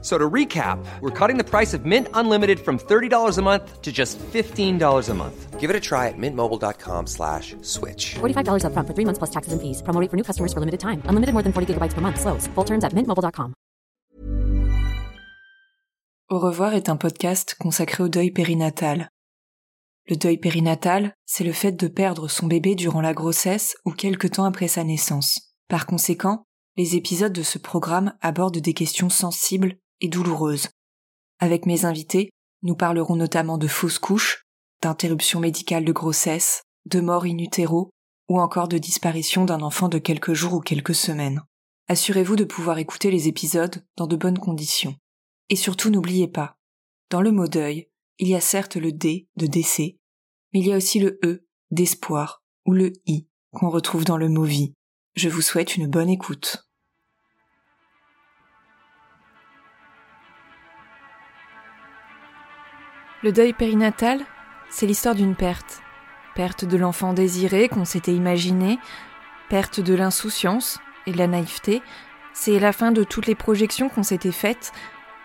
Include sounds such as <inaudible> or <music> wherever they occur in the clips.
So to recap, we're cutting the price of Mint Unlimited from $30 a month to just $15 a month. Give it a try at mintmobile.com slash switch. $45 upfront for three months plus taxes and fees. Promo rate for new customers for limited time. Unlimited more than 40 gigabytes per month. Slows. Full terms at mintmobile.com. Au revoir est un podcast consacré au deuil périnatal. Le deuil périnatal, c'est le fait de perdre son bébé durant la grossesse ou quelque temps après sa naissance. Par conséquent, les épisodes de ce programme abordent des questions sensibles et douloureuse. Avec mes invités, nous parlerons notamment de fausses couches, d'interruption médicale de grossesse, de mort in utero ou encore de disparition d'un enfant de quelques jours ou quelques semaines. Assurez-vous de pouvoir écouter les épisodes dans de bonnes conditions. Et surtout n'oubliez pas, dans le mot deuil, il y a certes le D de décès, mais il y a aussi le E d'espoir ou le I qu'on retrouve dans le mot vie. Je vous souhaite une bonne écoute. Le deuil périnatal, c'est l'histoire d'une perte. Perte de l'enfant désiré qu'on s'était imaginé, perte de l'insouciance et de la naïveté, c'est la fin de toutes les projections qu'on s'était faites,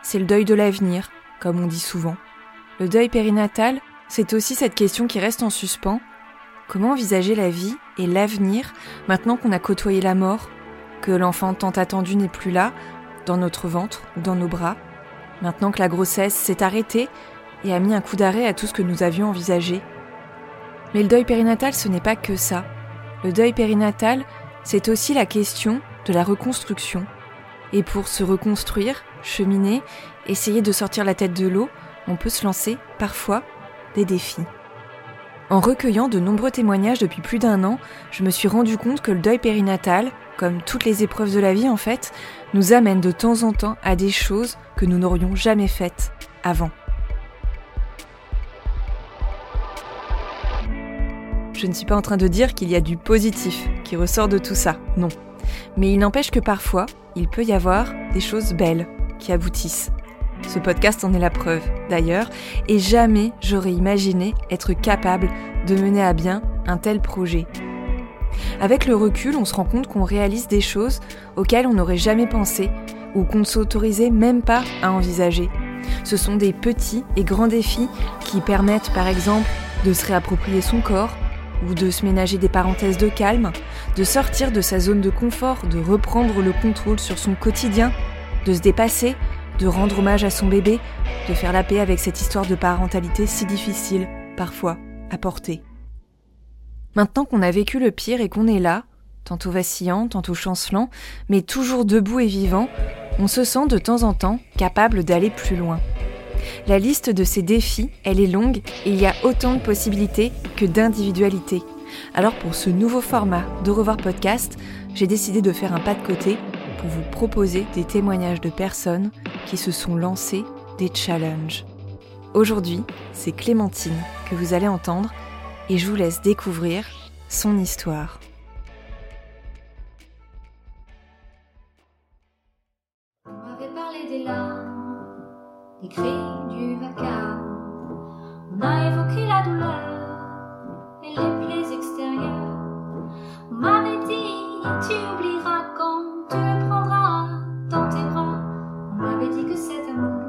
c'est le deuil de l'avenir, comme on dit souvent. Le deuil périnatal, c'est aussi cette question qui reste en suspens. Comment envisager la vie et l'avenir maintenant qu'on a côtoyé la mort, que l'enfant tant attendu n'est plus là, dans notre ventre ou dans nos bras, maintenant que la grossesse s'est arrêtée et a mis un coup d'arrêt à tout ce que nous avions envisagé. Mais le deuil périnatal, ce n'est pas que ça. Le deuil périnatal, c'est aussi la question de la reconstruction. Et pour se reconstruire, cheminer, essayer de sortir la tête de l'eau, on peut se lancer, parfois, des défis. En recueillant de nombreux témoignages depuis plus d'un an, je me suis rendu compte que le deuil périnatal, comme toutes les épreuves de la vie en fait, nous amène de temps en temps à des choses que nous n'aurions jamais faites avant. Je ne suis pas en train de dire qu'il y a du positif qui ressort de tout ça, non. Mais il n'empêche que parfois, il peut y avoir des choses belles qui aboutissent. Ce podcast en est la preuve, d'ailleurs, et jamais j'aurais imaginé être capable de mener à bien un tel projet. Avec le recul, on se rend compte qu'on réalise des choses auxquelles on n'aurait jamais pensé ou qu'on ne s'autorisait même pas à envisager. Ce sont des petits et grands défis qui permettent par exemple de se réapproprier son corps, ou de se ménager des parenthèses de calme, de sortir de sa zone de confort, de reprendre le contrôle sur son quotidien, de se dépasser, de rendre hommage à son bébé, de faire la paix avec cette histoire de parentalité si difficile, parfois, à porter. Maintenant qu'on a vécu le pire et qu'on est là, tantôt vacillant, tantôt chancelant, mais toujours debout et vivant, on se sent de temps en temps capable d'aller plus loin. La liste de ces défis, elle est longue et il y a autant de possibilités que d'individualités. Alors pour ce nouveau format de Revoir Podcast, j'ai décidé de faire un pas de côté pour vous proposer des témoignages de personnes qui se sont lancées des challenges. Aujourd'hui, c'est Clémentine que vous allez entendre et je vous laisse découvrir son histoire. Les cris du vacarme. On a évoqué la douleur et les plaies extérieures. On m'avait dit, tu oublieras quand tu le prendras dans tes bras. On m'avait dit que cet amour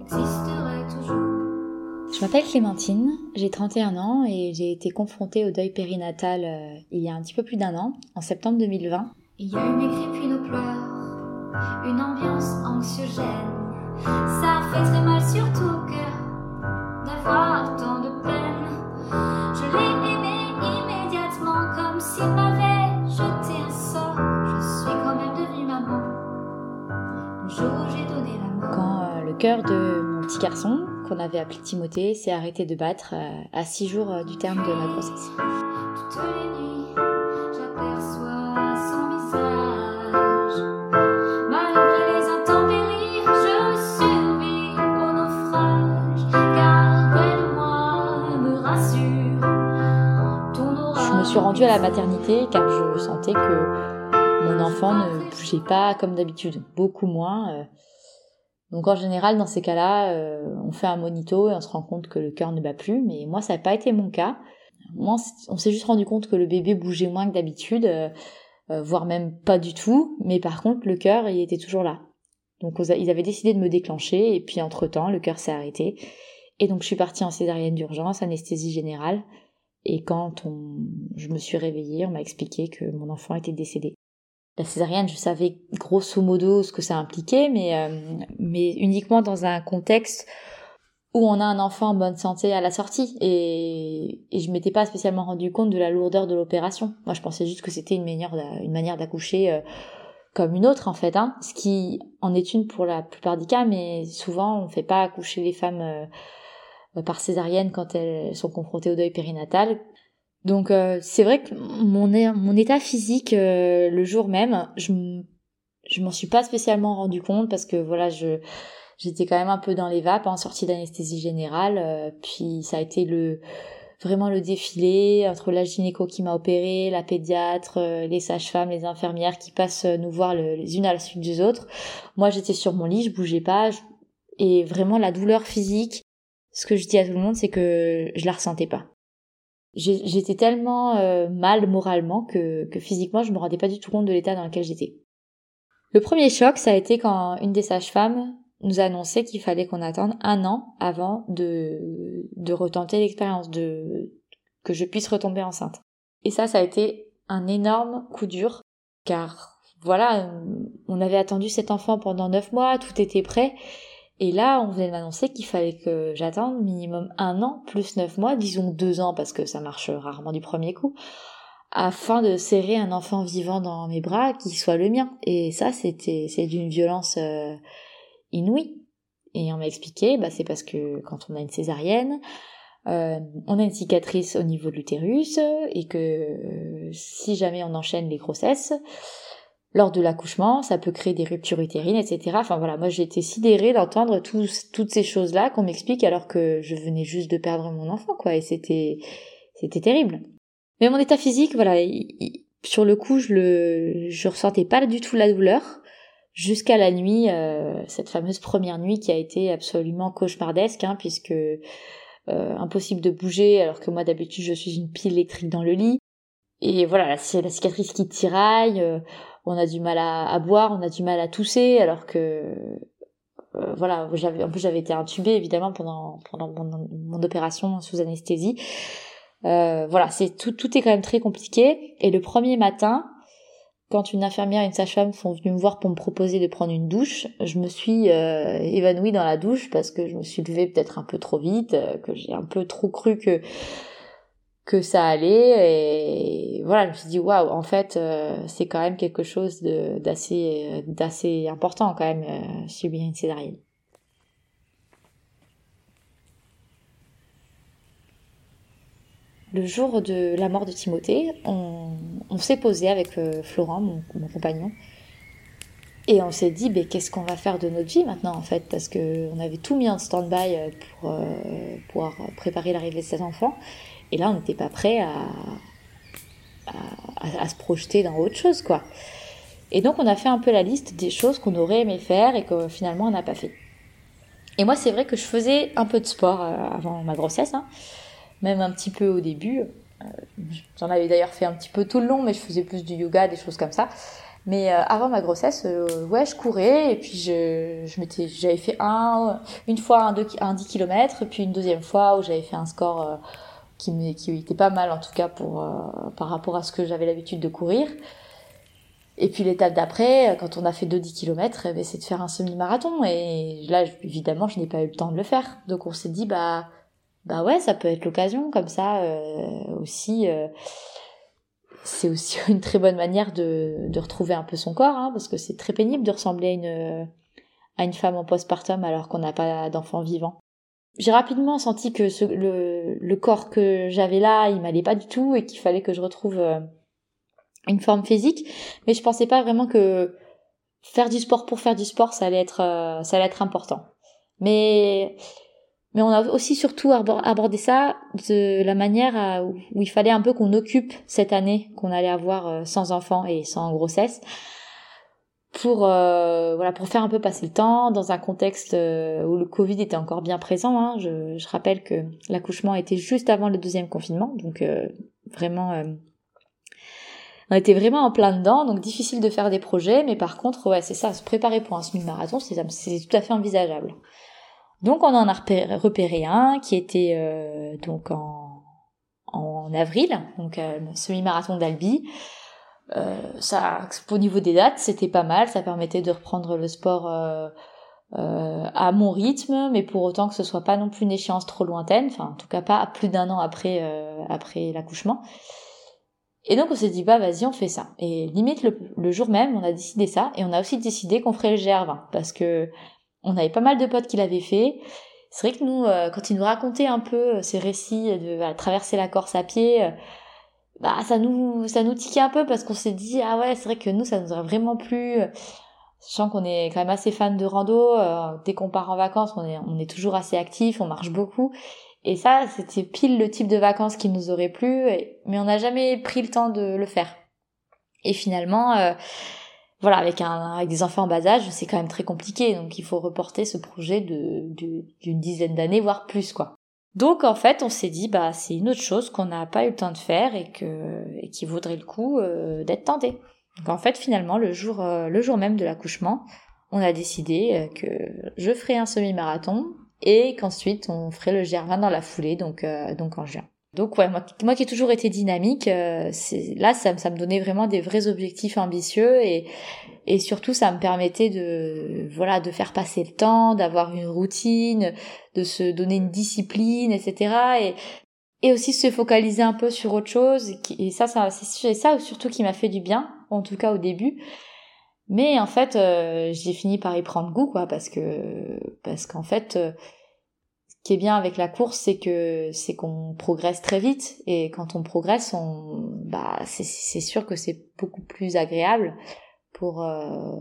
existerait toujours. Je m'appelle Clémentine, j'ai 31 ans et j'ai été confrontée au deuil périnatal euh, il y a un petit peu plus d'un an, en septembre 2020. Il y a eu mes cris puis nos pleurs, une ambiance anxiogène ça fait très mal surtout au cœur d'avoir tant de peine. Je l'ai aimé immédiatement comme s'il m'avait jeté un sort. Je suis quand même devenue maman. Le jour où j'ai donné la mort. Quand euh, le cœur de mon petit garçon, qu'on avait appelé Timothée, s'est arrêté de battre euh, à six jours euh, du terme de ma grossesse. Toutes les nuits, j'aperçois son suis rendue à la maternité car je sentais que mon enfant ne bougeait pas comme d'habitude, beaucoup moins. euh. Donc en général, dans ces cas-là, euh, on fait un monito et on se rend compte que le cœur ne bat plus. Mais moi, ça n'a pas été mon cas. Moi, on s'est juste rendu compte que le bébé bougeait moins que d'habitude, euh, voire même pas du tout. Mais par contre, le cœur, il était toujours là. Donc ils avaient décidé de me déclencher et puis entre-temps, le cœur s'est arrêté. Et donc je suis partie en césarienne d'urgence, anesthésie générale. Et quand on... je me suis réveillée, on m'a expliqué que mon enfant était décédé. La césarienne, je savais grosso modo ce que ça impliquait, mais, euh, mais uniquement dans un contexte où on a un enfant en bonne santé à la sortie. Et, et je m'étais pas spécialement rendu compte de la lourdeur de l'opération. Moi, je pensais juste que c'était une manière, une manière d'accoucher euh, comme une autre, en fait. Hein, ce qui en est une pour la plupart des cas, mais souvent, on fait pas accoucher les femmes euh, par césarienne quand elles sont confrontées au deuil périnatal. Donc euh, c'est vrai que mon, mon état physique euh, le jour même, je je m'en suis pas spécialement rendu compte parce que voilà, je j'étais quand même un peu dans les vapes en sortie d'anesthésie générale, euh, puis ça a été le vraiment le défilé entre la gynéco qui m'a opéré, la pédiatre, euh, les sages-femmes, les infirmières qui passent euh, nous voir le- les unes à la suite des autres. Moi, j'étais sur mon lit, je bougeais pas je- et vraiment la douleur physique, ce que je dis à tout le monde, c'est que je la ressentais pas. J'étais tellement euh, mal moralement que, que physiquement, je me rendais pas du tout compte de l'état dans lequel j'étais. Le premier choc, ça a été quand une des sages-femmes nous a annoncé qu'il fallait qu'on attende un an avant de, de retenter l'expérience, de, que je puisse retomber enceinte. Et ça, ça a été un énorme coup dur, car voilà, on avait attendu cet enfant pendant neuf mois, tout était prêt, et là, on venait de m'annoncer qu'il fallait que j'attende minimum un an plus neuf mois, disons deux ans parce que ça marche rarement du premier coup, afin de serrer un enfant vivant dans mes bras qui soit le mien. Et ça, c'était c'est d'une violence euh, inouïe. Et on m'a expliqué, bah, c'est parce que quand on a une césarienne, euh, on a une cicatrice au niveau de l'utérus et que euh, si jamais on enchaîne les grossesses, lors de l'accouchement, ça peut créer des ruptures utérines, etc. Enfin voilà, moi j'ai été sidérée d'entendre toutes ces choses-là qu'on m'explique alors que je venais juste de perdre mon enfant, quoi, et c'était c'était terrible. Mais mon état physique, voilà, il- il- sur le coup, je le je ressentais pas du tout la douleur jusqu'à la nuit, euh, cette fameuse première nuit qui a été absolument cauchemardesque, hein, puisque euh, impossible de bouger alors que moi d'habitude je suis une pile électrique dans le lit. Et voilà, la, la cicatrice qui tiraille, euh, on a du mal à, boire, on a du mal à tousser, alors que euh, voilà, j'avais en plus j'avais été intubée évidemment pendant mon opération sous anesthésie. Euh, voilà, c'est tout tout est quand même très compliqué. Et le premier matin, quand une infirmière et une sage-femme sont venues me voir pour me proposer de prendre une douche, je me suis euh, évanouie dans la douche parce que je me suis levée peut-être un peu trop vite, euh, que j'ai un peu trop cru que que ça allait et voilà je me suis dit waouh en fait euh, c'est quand même quelque chose de d'assez euh, d'assez important quand même euh, subir une césarienne le jour de la mort de Timothée on, s'est posé avec euh, Florent mon, compagnon et on s'est dit ben, qu'est-ce qu'on va faire de notre vie maintenant en fait? Parce que on avait tout mis en stand-by pour pouvoir préparer l'arrivée de cet enfant et là, on n'était pas prêt à, à, se projeter dans autre chose, quoi. Et donc, on a fait un peu la liste des choses qu'on aurait aimé faire et que finalement, on n'a pas fait. Et moi, c'est vrai que je faisais un peu de sport euh, avant ma grossesse, hein, même un petit peu au début. Euh, J'en avais d'ailleurs fait un petit peu tout le long, mais je faisais plus du yoga, des choses comme ça. Mais euh, avant ma grossesse, ouais, je courais et puis je, j'avais fait un, une fois un, deux, un 10 km, puis une deuxième fois où j'avais fait un score euh, qui, était pas mal en tout cas pour euh, par rapport à ce que j'avais l'habitude de courir. Et puis l'étape d'après, quand on a fait 2-10 km, eh ben, c'est de faire un semi-marathon. Et là, évidemment, je n'ai pas eu le temps de le faire. Donc on s'est dit, bah, bah ouais, ça peut être l'occasion, comme ça euh, aussi. Euh, c'est aussi <laughs> une très bonne manière de, de retrouver un peu son corps, hein, parce que c'est très pénible de ressembler à une, à une femme en postpartum alors qu'on n'a pas d'enfant vivant j'ai rapidement senti que le, corps que j'avais là, il m'allait pas du tout et qu'il fallait que je retrouve euh, une forme physique. Mais je pensais pas vraiment que faire du sport pour faire du sport, ça allait être, euh, ça allait être important. Mais mais on a aussi surtout abordé ça de la manière où il fallait un peu qu'on occupe cette année qu'on allait avoir euh, sans enfant et sans grossesse pour euh, voilà pour faire un peu passer le temps dans un contexte euh, où le Covid était encore bien présent. Hein. Je, je, rappelle que l'accouchement était juste avant le deuxième confinement, donc vraiment on était vraiment en plein dedans, donc difficile de faire des projets, mais par contre ouais c'est ça, se préparer pour un semi-marathon c'est tout à fait envisageable. Donc on en a repéré, un qui était euh, donc en, en avril, donc euh, semi-marathon d'Albi. Euh, ça, au niveau des dates, c'était pas mal. Ça permettait de reprendre le sport euh, euh, à mon rythme, mais pour autant que ce soit pas non plus une échéance trop lointaine. Enfin, en tout cas pas plus d'un an après après l'accouchement. Et donc on s'est dit bah vas-y on fait ça. Et limite le, le, jour même on a décidé ça et on a aussi décidé qu'on ferait le GR20 parce que on avait pas mal de potes qui l'avaient fait. C'est vrai que nous, quand ils nous racontaient un peu ces récits de traverser la Corse à pied, bah ça nous ça nous tiquait un peu parce qu'on s'est dit ah ouais c'est vrai que nous ça nous aurait vraiment plu. Sachant qu'on est quand même assez fan de rando, dès qu'on part en vacances, on est on est toujours assez actif, on marche beaucoup. Et ça, c'était pile le type de vacances qui nous aurait plu, mais on n'a jamais pris le temps de le faire. Et finalement, voilà, avec, un, avec des enfants en bas âge, c'est quand même très compliqué. Donc il faut reporter ce projet de, d'une dizaine d'années, voire plus, quoi. Donc en fait, on s'est dit, bah c'est une autre chose qu'on n'a pas eu le temps de faire et que qui vaudrait le coup euh, d'être tenté. Donc en fait, finalement, le jour euh, le jour même de l'accouchement, on a décidé euh, que je ferai un semi-marathon et qu'ensuite on ferait le GR20 dans la foulée, donc donc en juin. Donc ouais, moi, moi qui ai toujours été dynamique, euh, là ça, ça me donnait vraiment des vrais objectifs ambitieux et et surtout ça me permettait de voilà de faire passer le temps, d'avoir une routine, de se donner une discipline, etc. Et et aussi se focaliser un peu sur autre chose. Et ça, ça c'est ça surtout qui m'a fait du bien, en tout cas au début. Mais en fait, euh, j'ai fini par y prendre goût, quoi, parce que parce qu'en fait, euh, qui est bien avec la course, c'est que c'est qu'on progresse très vite et quand on progresse, on bah c'est sûr que c'est beaucoup plus agréable pour euh,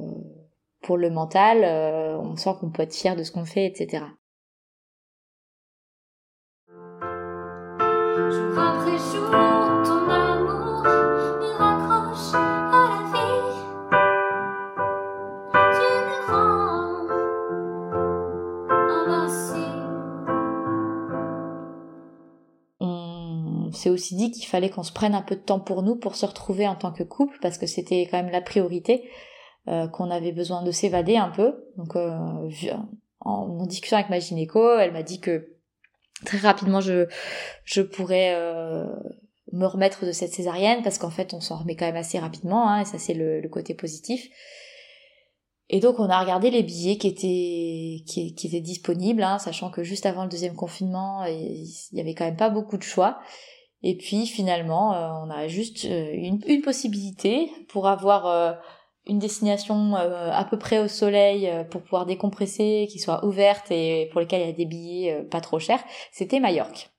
pour le mental. Euh, on sent qu'on peut être fier de ce qu'on fait, etc. aussi dit qu'il fallait qu'on se prenne un peu de temps pour nous pour se retrouver en tant que couple parce que c'était quand même la priorité euh, qu'on avait besoin de s'évader un peu donc euh, en, discussion avec ma gynéco elle m'a dit que très rapidement je je pourrais euh, me remettre de cette césarienne parce qu'en fait on s'en remet quand même assez rapidement hein, et ça c'est le, côté positif et donc on a regardé les billets qui étaient qui, qui étaient disponibles, hein, sachant que juste avant le deuxième confinement, il y avait quand même pas beaucoup de choix. Et puis finalement, euh, on a juste euh, une, possibilité pour avoir euh, une destination à peu près au soleil pour pouvoir décompresser, qui soit ouverte et pour lesquelles il y a des billets pas trop chers. C'était Majorque.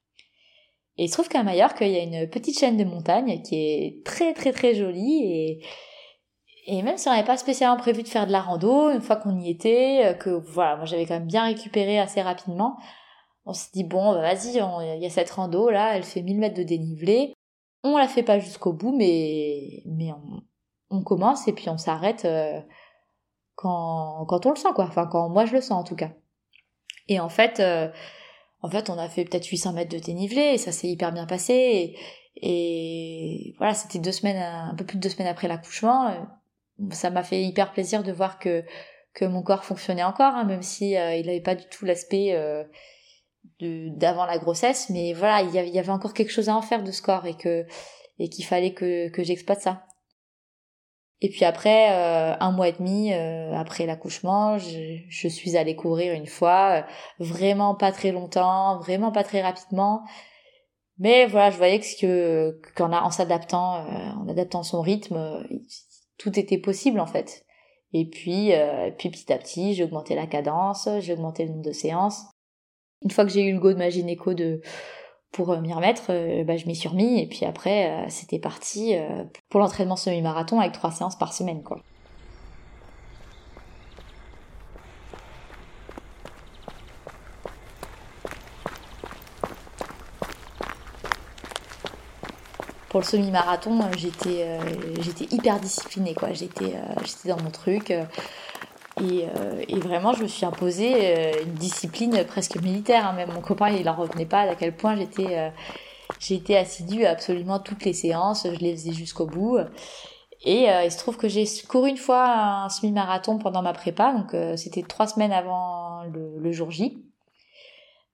Et il se trouve qu'à Majorque, il y a une petite chaîne de montagne qui est très très très jolie et et même si on n'avait pas spécialement prévu de faire de la rando, une fois qu'on y était, que voilà, moi j'avais quand même bien récupéré assez rapidement, on s'est dit bon, bah, vas-y, il y a cette rando là, elle fait 1000 mètres de dénivelé. On la fait pas jusqu'au bout, mais mais on, commence et puis on s'arrête euh, quand quand on le sent quoi. Enfin quand moi je le sens en tout cas. Et en fait, euh, en fait, on a fait peut-être 800 mètres de dénivelé et ça s'est hyper bien passé. Et, voilà, c'était deux semaines, un peu plus de deux semaines après l'accouchement. Ça m'a fait hyper plaisir de voir que que mon corps fonctionnait encore, hein, même si euh, il n'avait pas du tout l'aspect d'avant la grossesse, mais voilà, il y, avait, encore quelque chose à en faire de ce corps et que et qu'il fallait que, que j'exploite ça. Et puis après, euh, un mois et demi euh, après l'accouchement, je, je, suis allée courir une fois, euh, vraiment pas très longtemps, vraiment pas très rapidement. Mais voilà, je voyais que qu'en en s'adaptant, en adaptant son rythme, tout était possible en fait. Et puis, puis petit à petit, j'ai augmenté la cadence, j'ai augmenté le nombre de séances. Une fois que j'ai eu le go de ma gynéco pour euh, m'y remettre, euh, bah, je m'y suis remis et puis après euh, c'était parti pour l'entraînement semi-marathon avec trois séances par semaine quoi. pour le semi-marathon, j'étais hyper disciplinée quoi. J'étais j'étais dans mon truc. Et, et, vraiment, je me suis imposé une discipline presque militaire. Hein. Même mon copain, il en revenait pas à quel point j'étais j'étais assidue à absolument toutes les séances. Je les faisais jusqu'au bout. Et il se trouve que j'ai couru une fois un semi-marathon pendant ma prépa, donc c'était trois semaines avant le, le jour J.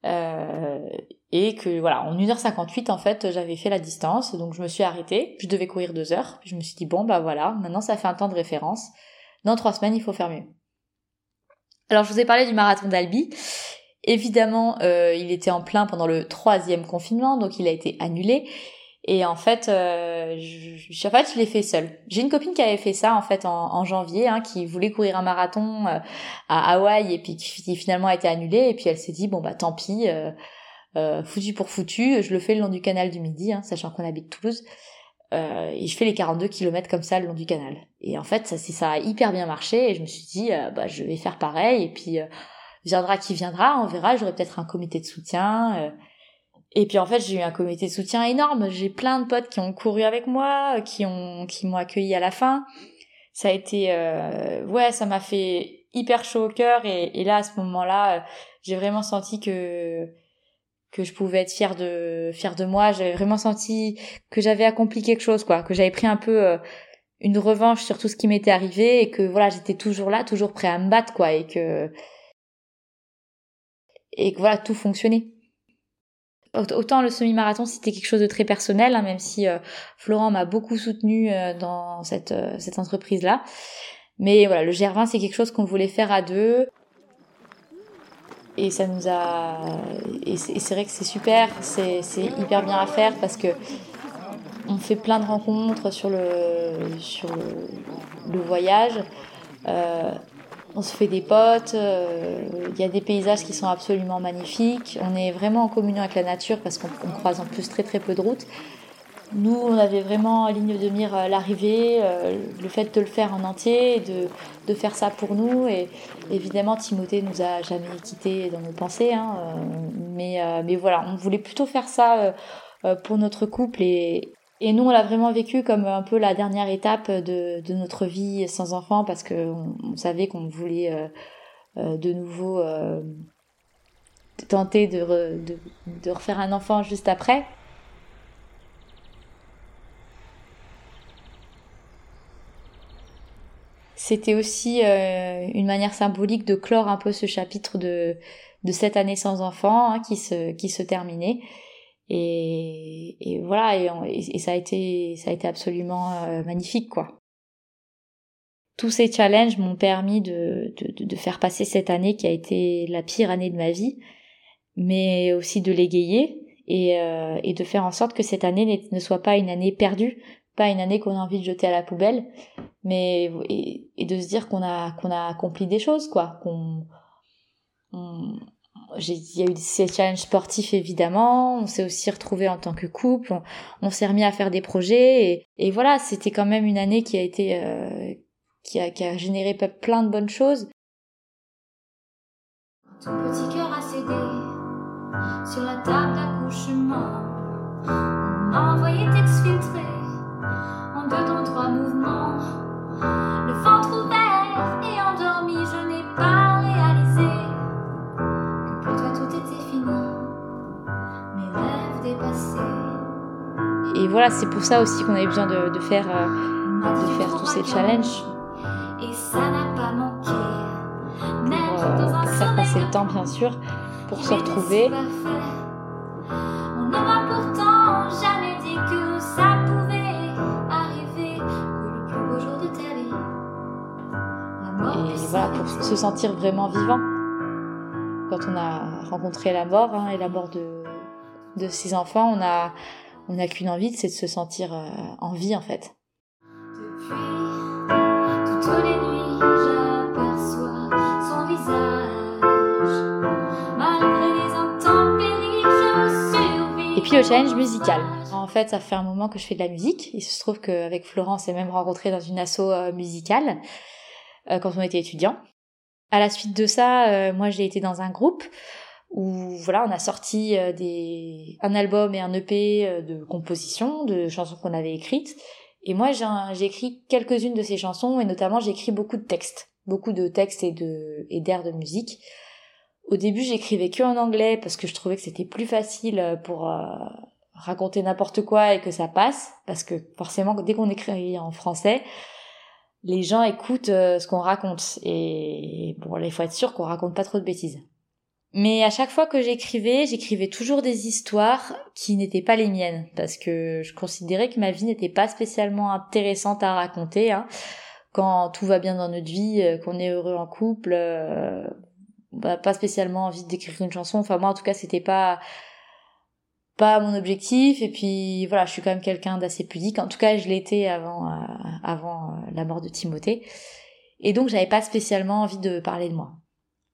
Euh, et que voilà, en 1h58 en fait, j'avais fait la distance, donc je me suis arrêtée. Je devais courir deux heures. Je me suis dit bon bah voilà, maintenant ça fait un temps de référence. Dans trois semaines, il faut faire mieux. Alors je vous ai parlé du marathon d'Albi. Évidemment, euh, il était en plein pendant le troisième confinement, donc il a été annulé. Et en fait, euh, je, en fait, je l'ai fait seule. J'ai une copine qui avait fait ça en fait en, janvier, hein, qui voulait courir un marathon euh, à Hawaï et puis qui finalement a été annulé. Et puis elle s'est dit bon bah tant pis, foutu pour foutu, je le fais le long du canal du Midi, hein, sachant qu'on habite Toulouse. Euh, et je fais les 42 km comme ça le long du canal. Et en fait, ça, ça a hyper bien marché et je me suis dit, bah, je vais faire pareil et puis viendra qui viendra, on verra, j'aurai peut-être un comité de soutien. Et puis en fait, j'ai eu un comité de soutien énorme. J'ai plein de potes qui ont couru avec moi, qui ont qui m'ont accueilli à la fin. Ça a été euh, ouais, ça m'a fait hyper chaud au cœur et, et là à ce moment-là, j'ai vraiment senti que que je pouvais être fière de fière de moi. J'avais vraiment senti que j'avais accompli quelque chose quoi, que j'avais pris un peu euh, une revanche sur tout ce qui m'était arrivé et que voilà, j'étais toujours là, toujours prêt à me battre quoi et que et que voilà, tout fonctionnait. Autant le semi-marathon c'était quelque chose de très personnel, hein, même si euh, Florent m'a beaucoup soutenu euh, dans cette, cette entreprise-là. Mais voilà, le GR20 c'est quelque chose qu'on voulait faire à deux. Et ça nous a... Et c'est vrai que c'est super, c'est hyper bien à faire parce que on fait plein de rencontres sur le, sur le, voyage. Euh, on se fait des potes, euh, il y a des paysages qui sont absolument magnifiques, on est vraiment en communion avec la nature parce qu'on croise en plus très très peu de routes. Nous, on avait vraiment en ligne de mire euh, l'arrivée, euh, le fait de le faire en entier, de, de faire ça pour nous. Et évidemment, Timothée nous a jamais quittés dans nos pensées. Hein, mais, mais voilà, on voulait plutôt faire ça pour notre couple et, et nous, on l'a vraiment vécu comme un peu la dernière étape de, de notre vie sans enfant parce qu'on on savait qu'on voulait euh, euh, de nouveau euh, tenter de, de, de, refaire un enfant juste après. C'était aussi une manière symbolique de clore un peu ce chapitre de, cette année sans enfant hein, qui, se, qui terminait. Et, voilà, et, ça a été, absolument euh, magnifique, quoi. Tous ces challenges m'ont permis de, faire passer cette année qui a été la pire année de ma vie, mais aussi de l'égayer et, euh, et de faire en sorte que cette année ne soit pas une année perdue, pas une année qu'on a envie de jeter à la poubelle, mais et, de se dire qu'on a qu'on a accompli des choses, quoi, qu'on il y a eu ces challenges sportifs évidemment, on s'est aussi retrouvés en tant que couple, on, s'est remis à faire des projets et, voilà, c'était quand même une année qui a été euh, qui, a, qui a généré plein de bonnes choses. Ton petit cœur a cédé sur la table d'accouchement. On m'a envoyé deux temps trois mouvements. Le ventre ouvert et endormi, je n'ai pas Et voilà, c'est pour ça aussi qu'on avait besoin de, de faire, euh, de faire tous ces challenges. Et ça n'a pas manqué. Pour, euh, pour faire passer le temps, bien sûr, pour se retrouver. On n'aura pourtant jamais dit que ça Voilà, pour se sentir vraiment vivant. Quand on a rencontré la mort hein, et la mort de, de ses enfants, on a on n'a qu'une envie, c'est de se sentir euh, en vie en fait. Depuis toutes les nuits, j'aperçois son visage. Malgré les intempéries, je survis. Et puis le challenge musical. En fait, ça fait un moment que je fais de la musique. Il se trouve qu'avec Florence, on s'est même rencontré dans une asso euh, musicale euh, quand on était étudiant. À la suite de ça, moi j'ai été dans un groupe où voilà, on a sorti des un album et un EP de compositions, de chansons qu'on avait écrites. Et moi, j'ai écrit quelques-unes de ces chansons et notamment j'ai écrit beaucoup de textes, beaucoup de textes et de et d'airs de musique. Au début, j'écrivais que en anglais parce que je trouvais que c'était plus facile pour raconter n'importe quoi et que ça passe, parce que forcément, dès qu'on écrit en français, les gens écoutent euh, ce qu'on raconte. Et bon, il faut être sûr qu'on raconte pas trop de bêtises. Mais à chaque fois que j'écrivais, j'écrivais toujours des histoires qui n'étaient pas les miennes, parce que je considérais que ma vie n'était pas spécialement intéressante à raconter. Hein. Quand tout va bien dans notre vie, euh, qu'on est heureux en couple, bah, pas spécialement envie d'écrire une chanson. Enfin moi, en tout cas, c'était pas pas mon objectif et puis voilà je suis quand même quelqu'un d'assez pudique. En tout cas je l'étais avant euh, avant euh, la mort de Timothée. Et donc j'avais pas spécialement envie de parler de moi.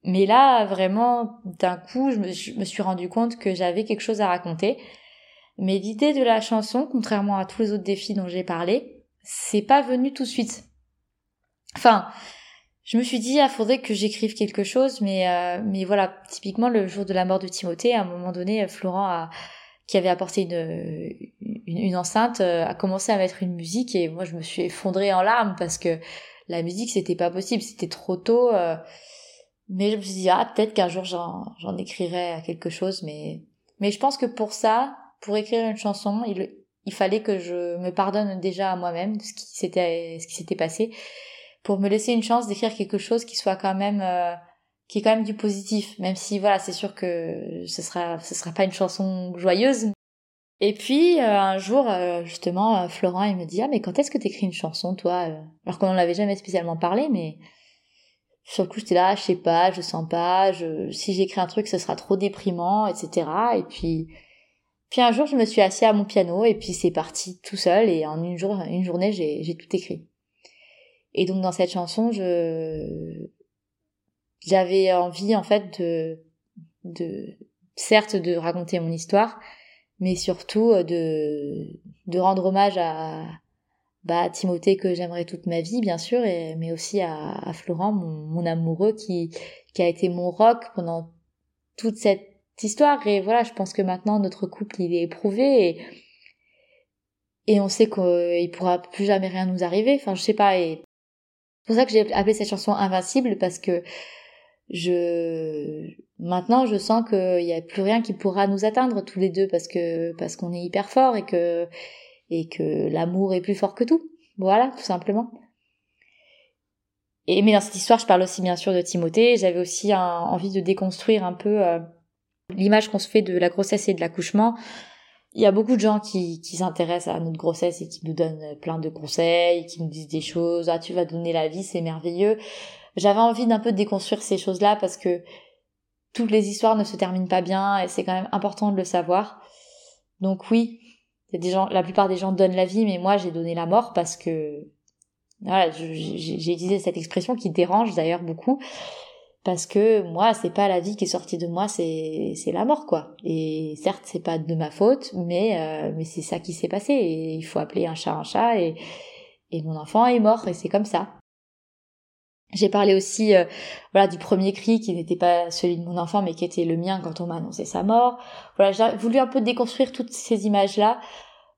Mais là vraiment d'un coup je me, suis rendu compte que j'avais quelque chose à raconter. Mais l'idée de la chanson contrairement à tous les autres défis dont j'ai parlé c'est pas venu tout de suite. Enfin je me suis dit ah faudrait que j'écrive quelque chose mais euh, mais voilà typiquement le jour de la mort de Timothée à un moment donné Florent a qui avait apporté une, une, enceinte euh, a commencé à mettre une musique et moi je me suis effondrée en larmes parce que la musique c'était pas possible, c'était trop tôt. Euh. mais je me suis dit ah peut-être qu'un jour j'en, écrirai quelque chose, mais mais je pense que pour ça, pour écrire une chanson, il, il fallait que je me pardonne déjà à moi-même de ce qui s'était ce qui s'était passé pour me laisser une chance d'écrire quelque chose qui soit quand même euh, qui est quand même du positif, même si voilà, c'est sûr que ce sera ce sera pas une chanson joyeuse. Et puis euh, un jour, euh, justement, euh, Florent il me dit ah mais quand est-ce que t'écris une chanson toi? Alors qu'on en avait jamais spécialement parlé, mais sur le coup j'étais là, je sais pas, je sens pas, je si j'écris un truc ce sera trop déprimant, etc. Et puis puis un jour je me suis assis à mon piano et puis c'est parti tout seul et en une jour une journée j'ai j'ai tout écrit. Et donc dans cette chanson je j'avais envie en fait de, de certes de raconter mon histoire, mais surtout euh, de, de rendre hommage à, bah, Timothée que j'aimerais toute ma vie, bien sûr, et, mais aussi à, à Florent, mon, mon, amoureux, qui, qui a été mon rock pendant toute cette histoire. Et voilà, je pense que maintenant notre couple il est éprouvé et, et on sait qu'il pourra plus jamais rien nous arriver. Enfin, je sais pas. Et c'est pour ça que j'ai appelé cette chanson Invincible parce que je maintenant je sens qu'il n'y a plus rien qui pourra nous atteindre tous les deux parce que parce qu'on est hyper fort et que et que l'amour est plus fort que tout. Voilà, tout simplement. Et mais dans cette histoire, je parle aussi bien sûr de Timothée. J'avais aussi envie de déconstruire un peu euh, l'image qu'on se fait de la grossesse et de l'accouchement. Il y a beaucoup de gens qui, qui s'intéressent à notre grossesse et qui nous donnent plein de conseils, qui nous disent des choses. Ah, tu vas donner la vie, c'est merveilleux j'avais envie d'un peu déconstruire ces choses-là parce que toutes les histoires ne se terminent pas bien et c'est quand même important de le savoir. Donc oui, la plupart des gens donnent la vie, mais moi j'ai donné la mort parce que voilà, j'ai utilisé cette expression qui dérange d'ailleurs beaucoup parce que moi c'est pas la vie qui est sortie de moi, c'est c'est la mort quoi. Et certes c'est pas de ma faute, mais euh, mais c'est ça qui s'est passé et il faut appeler un chat un chat et et mon enfant est mort et c'est comme ça. J'ai parlé aussi euh, voilà du premier cri qui n'était pas celui de mon enfant mais qui était le mien quand on m'a annoncé sa mort. Voilà, j'ai voulu un peu déconstruire toutes ces images là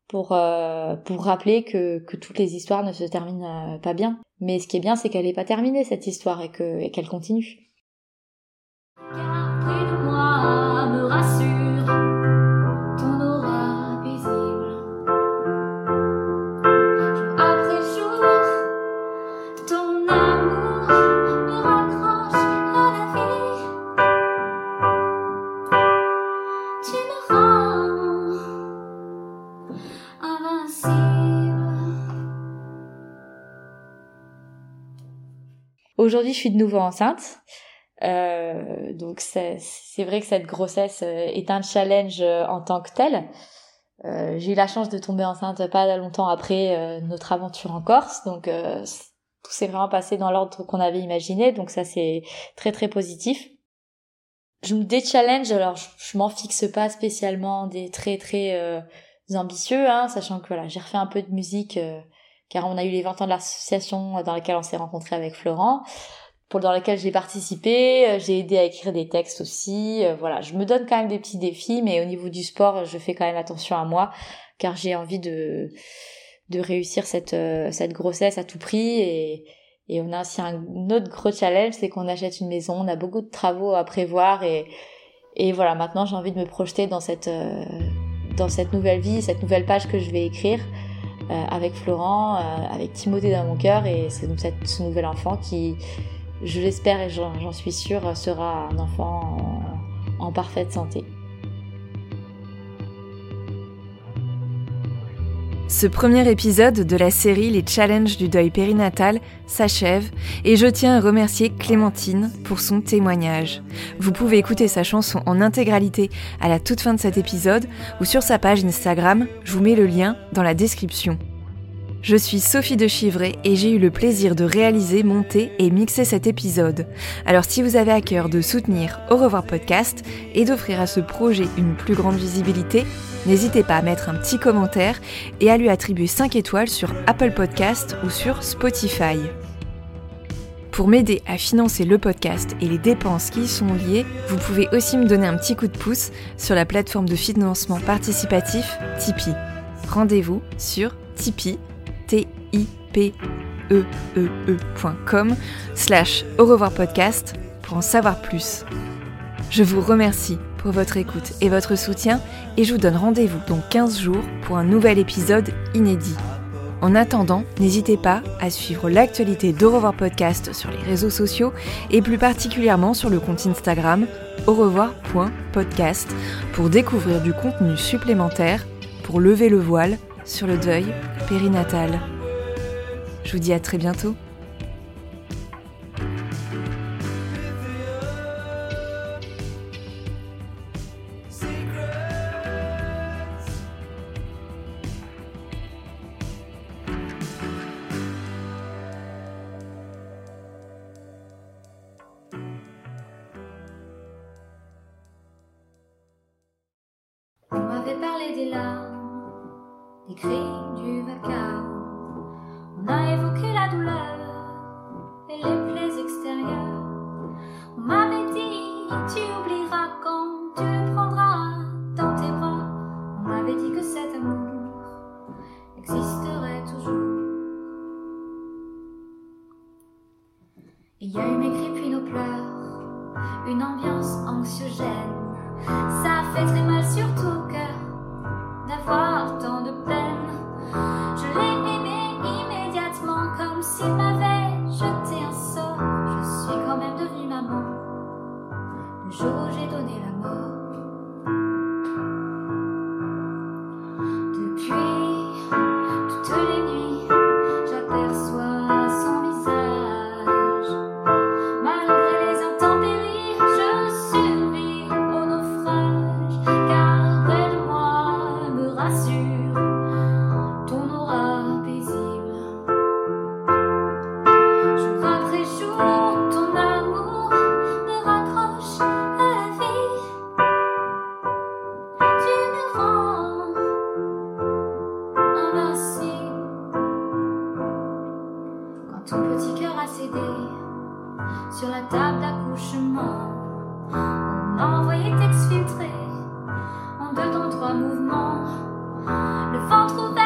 pour euh, pour rappeler que que toutes les histoires ne se terminent euh, pas bien. Mais ce qui est bien c'est qu'elle n'est pas terminée cette histoire et que et qu'elle continue. Aujourd'hui, je suis de nouveau enceinte. Euh, donc c'est vrai que cette grossesse euh, est un challenge euh, en tant que tel. Euh, j'ai eu la chance de tomber enceinte pas longtemps après euh, notre aventure en Corse, donc tout s'est vraiment passé dans l'ordre qu'on avait imaginé, donc ça c'est très très positif. Je me déchallenge, alors je, je m'en fixe pas spécialement des très très ambitieux, hein, sachant que voilà j'ai refait un peu de musique car on a eu les 20 ans de l'association dans laquelle on s'est rencontré avec Florent. pour dans lesquels j'ai participé. Euh, j'ai aidé à écrire des textes aussi. Euh, voilà, je me donne quand même des petits défis, mais au niveau du sport, je fais quand même attention à moi, car j'ai envie de de réussir cette euh, cette grossesse à tout prix et et on a aussi un autre gros challenge, c'est qu'on achète une maison, on a beaucoup de travaux à prévoir et et voilà, maintenant j'ai envie de me projeter dans cette dans cette nouvelle vie, cette nouvelle page que je vais écrire. Avec Florent, avec Timothée dans mon cœur et c'est donc cette, ce nouvel enfant qui, je l'espère et j'en suis sûre, sera un enfant en, parfaite santé. Ce premier épisode de la série Les challenges du deuil périnatal s'achève et je tiens à remercier Clémentine pour son témoignage. Vous pouvez écouter sa chanson en intégralité à la toute fin de cet épisode ou sur sa page Instagram, je vous mets le lien dans la description. Je suis Sophie de Chivray et j'ai eu le plaisir de réaliser, monter et mixer cet épisode. Alors si vous avez à cœur de soutenir Au revoir podcast et d'offrir à ce projet une plus grande visibilité, n'hésitez pas à mettre un petit commentaire et à lui attribuer 5 étoiles sur Apple Podcast ou sur Spotify. Pour m'aider à financer le podcast et les dépenses qui y sont liées, vous pouvez aussi me donner un petit coup de pouce sur la plateforme de financement participatif Tipeee. Rendez-vous sur Tipeee t-i-p-e-e-e.com slash au revoir podcast pour en savoir plus. Je vous remercie pour votre écoute et votre soutien et je vous donne rendez-vous dans 15 jours pour un nouvel épisode inédit. En attendant, n'hésitez pas à suivre l'actualité d'Au revoir podcast sur les réseaux sociaux et plus particulièrement sur le compte Instagram au revoir.podcast pour découvrir du contenu supplémentaire pour lever le voile sur le deuil périnatal. Je vous dis à très bientôt. Le ventre ouvert